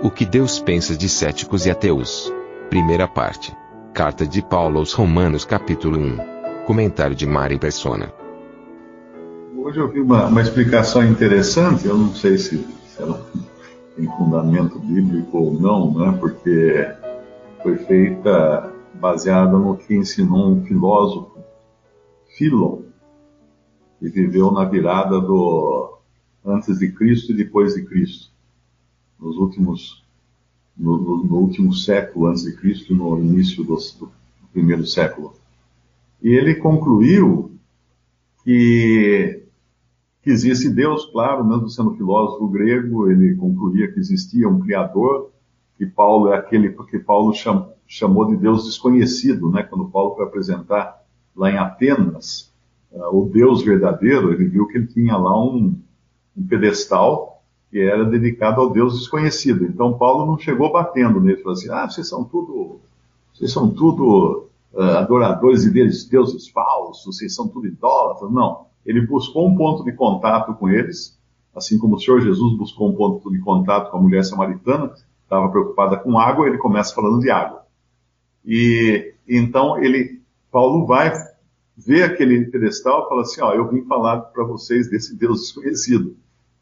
O que Deus pensa de céticos e ateus. Primeira parte. Carta de Paulo aos Romanos capítulo 1. Comentário de Mari Persona. Hoje eu vi uma, uma explicação interessante, eu não sei se, se ela tem fundamento bíblico ou não, né? porque foi feita baseada no que ensinou um filósofo, Philon, que viveu na virada do antes de Cristo e depois de Cristo, nos últimos no, no, no último século antes de Cristo, no início do, do primeiro século. E ele concluiu que que existe Deus, claro, mesmo sendo filósofo grego, ele concluía que existia um Criador, que Paulo é aquele que Paulo cham, chamou de Deus desconhecido, né? Quando Paulo foi apresentar lá em Atenas uh, o Deus verdadeiro, ele viu que ele tinha lá um, um pedestal que era dedicado ao Deus desconhecido. Então Paulo não chegou batendo nele, falou assim: ah, vocês são tudo, vocês são tudo uh, adoradores de deuses, falsos, vocês são tudo idólatras. Não ele buscou um ponto de contato com eles, assim como o Senhor Jesus buscou um ponto de contato com a mulher samaritana, estava preocupada com água, ele começa falando de água. E então ele, Paulo vai ver aquele pedestal e fala assim, ó, eu vim falar para vocês desse Deus desconhecido,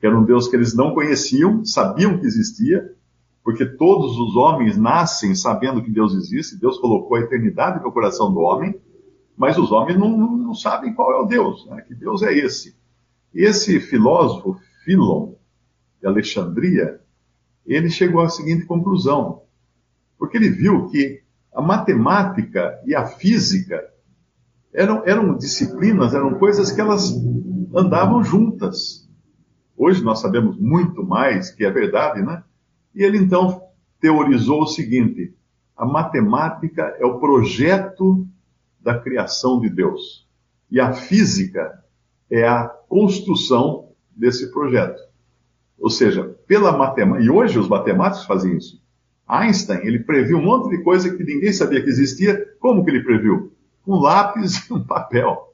era um Deus que eles não conheciam, sabiam que existia, porque todos os homens nascem sabendo que Deus existe, Deus colocou a eternidade no coração do homem, mas os homens não, não, não sabem qual é o Deus, né? que Deus é esse. Esse filósofo, Philon, de Alexandria, ele chegou à seguinte conclusão, porque ele viu que a matemática e a física eram, eram disciplinas, eram coisas que elas andavam juntas. Hoje nós sabemos muito mais que é verdade, né? E ele então teorizou o seguinte: a matemática é o projeto da criação de Deus. E a física é a construção desse projeto. Ou seja, pela matemática, e hoje os matemáticos fazem isso. Einstein, ele previu um monte de coisa que ninguém sabia que existia. Como que ele previu? Com lápis e um papel.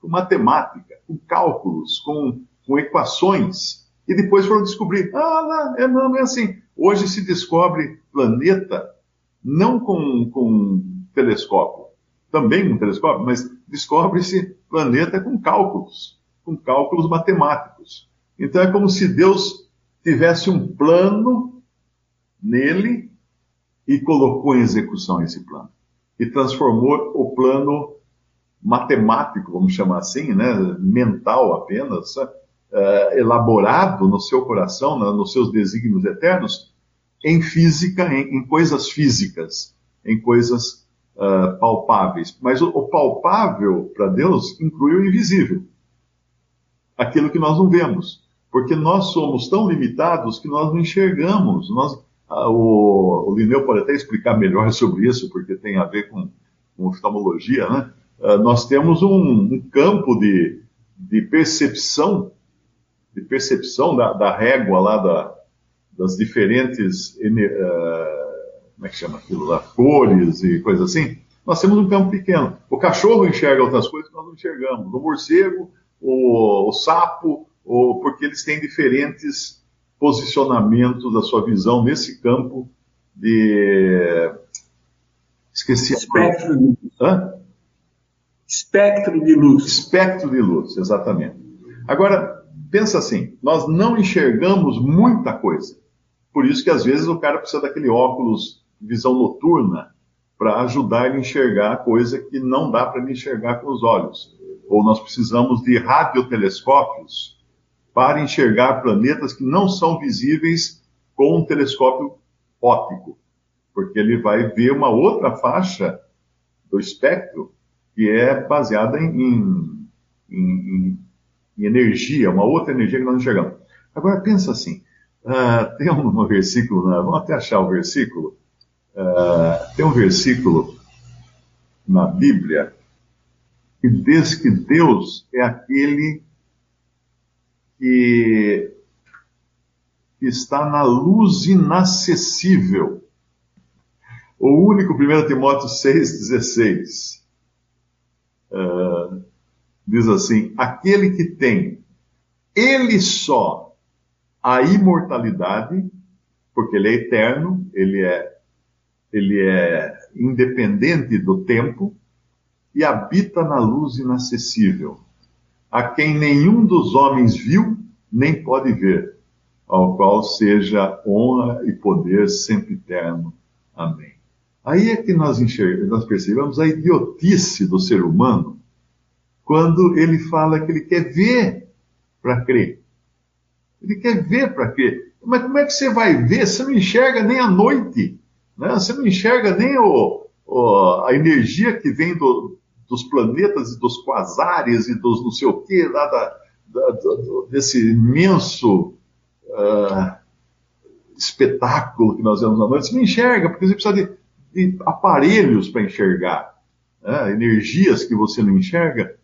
Com matemática, com cálculos, com, com equações. E depois foram descobrir, ah, não, é, não, é assim. Hoje se descobre planeta não com, com telescópio, também um telescópio, mas descobre-se planeta com cálculos, com cálculos matemáticos. Então é como se Deus tivesse um plano nele e colocou em execução esse plano. E transformou o plano matemático, vamos chamar assim, né, mental apenas, uh, elaborado no seu coração, nos seus desígnios eternos, em física, em, em coisas físicas, em coisas uh, palpáveis. Mas o, o palpável para Deus inclui o invisível aquilo que nós não vemos. Porque nós somos tão limitados que nós não enxergamos. Nós, o, o Lineu pode até explicar melhor sobre isso, porque tem a ver com, com oftalmologia, né? Uh, nós temos um, um campo de, de, percepção, de percepção da, da régua lá da, das diferentes uh, como é que chama aquilo lá, cores e coisas assim, nós temos um campo pequeno. O cachorro enxerga outras coisas que nós não enxergamos. O morcego, o, o sapo, o, porque eles têm diferentes posicionamentos da sua visão nesse campo de. Esqueci Espectro de luz. Hã? Espectro de luz. Espectro de luz, exatamente. Agora, pensa assim: nós não enxergamos muita coisa. Por isso que às vezes o cara precisa daquele óculos visão noturna para ajudar ele a enxergar coisa que não dá para ele enxergar com os olhos. Ou nós precisamos de radiotelescópios para enxergar planetas que não são visíveis com um telescópio óptico, porque ele vai ver uma outra faixa do espectro que é baseada em, em, em em energia, uma outra energia que nós não enxergamos. Agora pensa assim, uh, tem um, versículo, né? vamos até achar o versículo, uh, tem um versículo na Bíblia que diz que Deus é aquele que, que está na luz inacessível. O único, 1 Timóteo 6,16, uh, diz assim: aquele que tem ele só a imortalidade, porque ele é eterno, ele é, ele é independente do tempo e habita na luz inacessível, a quem nenhum dos homens viu nem pode ver, ao qual seja honra e poder sempre eterno. Amém. Aí é que nós, enxergamos, nós percebemos a idiotice do ser humano quando ele fala que ele quer ver para crer. Ele quer ver para crer. Mas como é que você vai ver? Você não enxerga nem a noite. Né? Você não enxerga nem o, o, a energia que vem do, dos planetas e dos quasares e dos não sei o que, lá da, da, do, desse imenso uh, espetáculo que nós vemos na noite. Você não enxerga, porque você precisa de, de aparelhos para enxergar. Né? Energias que você não enxerga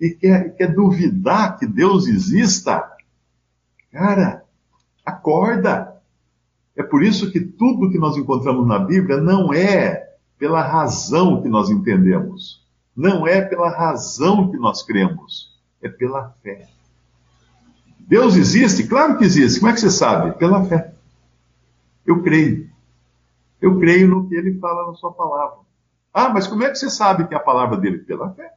e quer, quer duvidar que Deus exista, cara, acorda. É por isso que tudo que nós encontramos na Bíblia não é pela razão que nós entendemos, não é pela razão que nós cremos, é pela fé. Deus existe? Claro que existe. Como é que você sabe? Pela fé. Eu creio. Eu creio no que ele fala na sua palavra. Ah, mas como é que você sabe que é a palavra dele? Pela fé.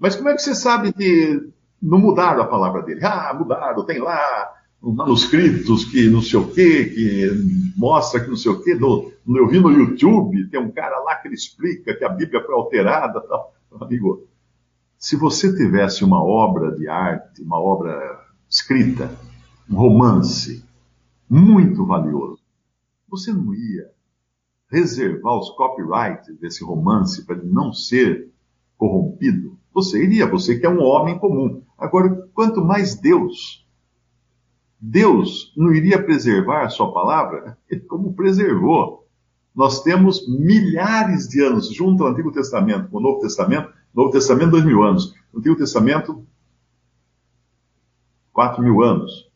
Mas como é que você sabe que não mudaram a palavra dele? Ah, mudaram, tem lá manuscritos que não sei o quê, que mostra que não sei o quê. No, eu vi no YouTube, tem um cara lá que ele explica que a Bíblia foi alterada. Tal. Amigo, se você tivesse uma obra de arte, uma obra escrita, um romance muito valioso, você não ia reservar os copyrights desse romance para ele não ser corrompido? Você iria, você que é um homem comum. Agora, quanto mais Deus, Deus não iria preservar a sua palavra como preservou. Nós temos milhares de anos, junto ao Antigo Testamento com o Novo Testamento, Novo Testamento, dois mil anos. No Antigo Testamento, quatro mil anos.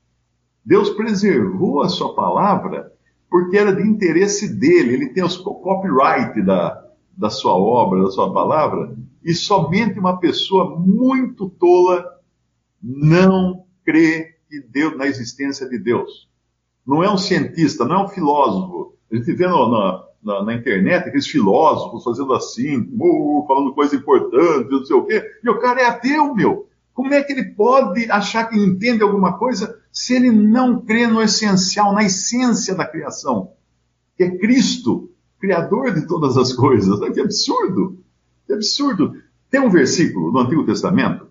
Deus preservou a sua palavra porque era de interesse dele. Ele tem os copyright da, da sua obra, da sua palavra, e somente uma pessoa muito tola não crê que Deus, na existência de Deus. Não é um cientista, não é um filósofo. A gente vê no, na, na, na, internet aqueles filósofos fazendo assim, falando coisa importante, não sei o quê, e o cara é ateu, meu. Como é que ele pode achar que entende alguma coisa se ele não crê no essencial, na essência da criação, que é Cristo? Criador de todas as coisas. Que absurdo! Que absurdo! Tem um versículo no Antigo Testamento,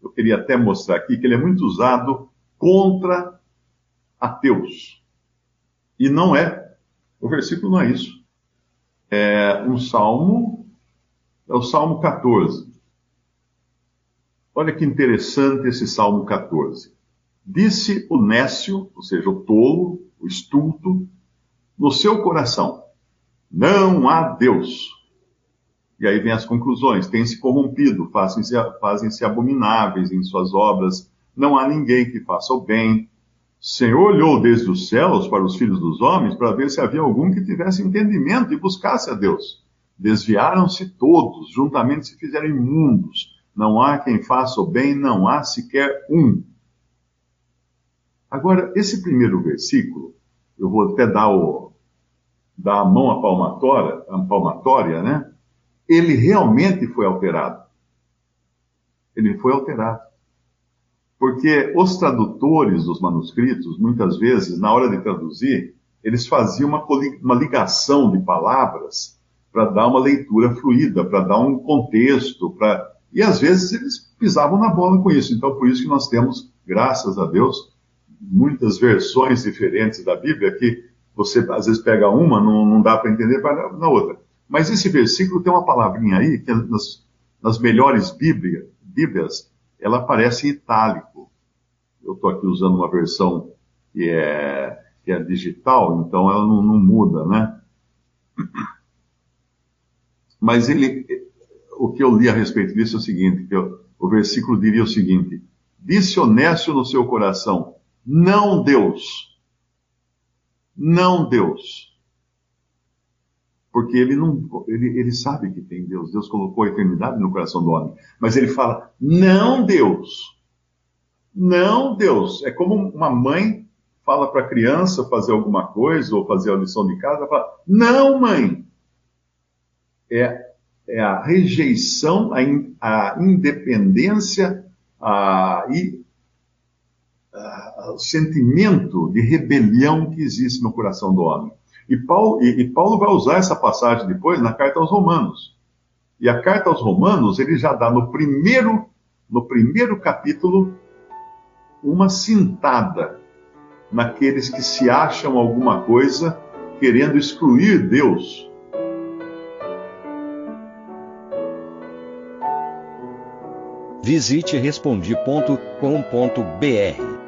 eu queria até mostrar aqui, que ele é muito usado contra ateus. E não é. O versículo não é isso. É um salmo, é o Salmo 14. Olha que interessante esse Salmo 14. Disse o nécio, ou seja, o tolo, o estulto, no seu coração: não há Deus. E aí vem as conclusões: têm se corrompido, fazem-se fazem -se abomináveis em suas obras, não há ninguém que faça o bem. O Senhor olhou desde os céus para os filhos dos homens para ver se havia algum que tivesse entendimento e buscasse a Deus. Desviaram-se todos, juntamente se fizeram imundos. Não há quem faça o bem, não há sequer um. Agora, esse primeiro versículo, eu vou até dar o, da mão à palmatória, à palmatória, né? Ele realmente foi alterado. Ele foi alterado. Porque os tradutores dos manuscritos, muitas vezes, na hora de traduzir, eles faziam uma, uma ligação de palavras para dar uma leitura fluida, para dar um contexto, para e às vezes eles pisavam na bola com isso. Então, por isso que nós temos, graças a Deus, muitas versões diferentes da Bíblia que você às vezes pega uma, não, não dá para entender, vai na outra. Mas esse versículo tem uma palavrinha aí que nas, nas melhores bíblia, Bíblias ela aparece em itálico. Eu estou aqui usando uma versão que é, que é digital, então ela não, não muda, né? Mas ele, o que eu li a respeito disso é o seguinte, que eu, o versículo diria o seguinte, disse honesto no seu coração, não Deus, não Deus. Porque ele não, ele, ele sabe que tem Deus, Deus colocou a eternidade no coração do homem, mas ele fala, não Deus, não Deus. É como uma mãe fala para a criança fazer alguma coisa ou fazer a lição de casa, fala, não mãe, é, é a rejeição, a, in, a independência a, o sentimento de rebelião que existe no coração do homem. E Paulo, e, e Paulo vai usar essa passagem depois na carta aos Romanos. E a carta aos Romanos, ele já dá no primeiro, no primeiro capítulo uma cintada naqueles que se acham alguma coisa querendo excluir Deus Visite respondi.com.br.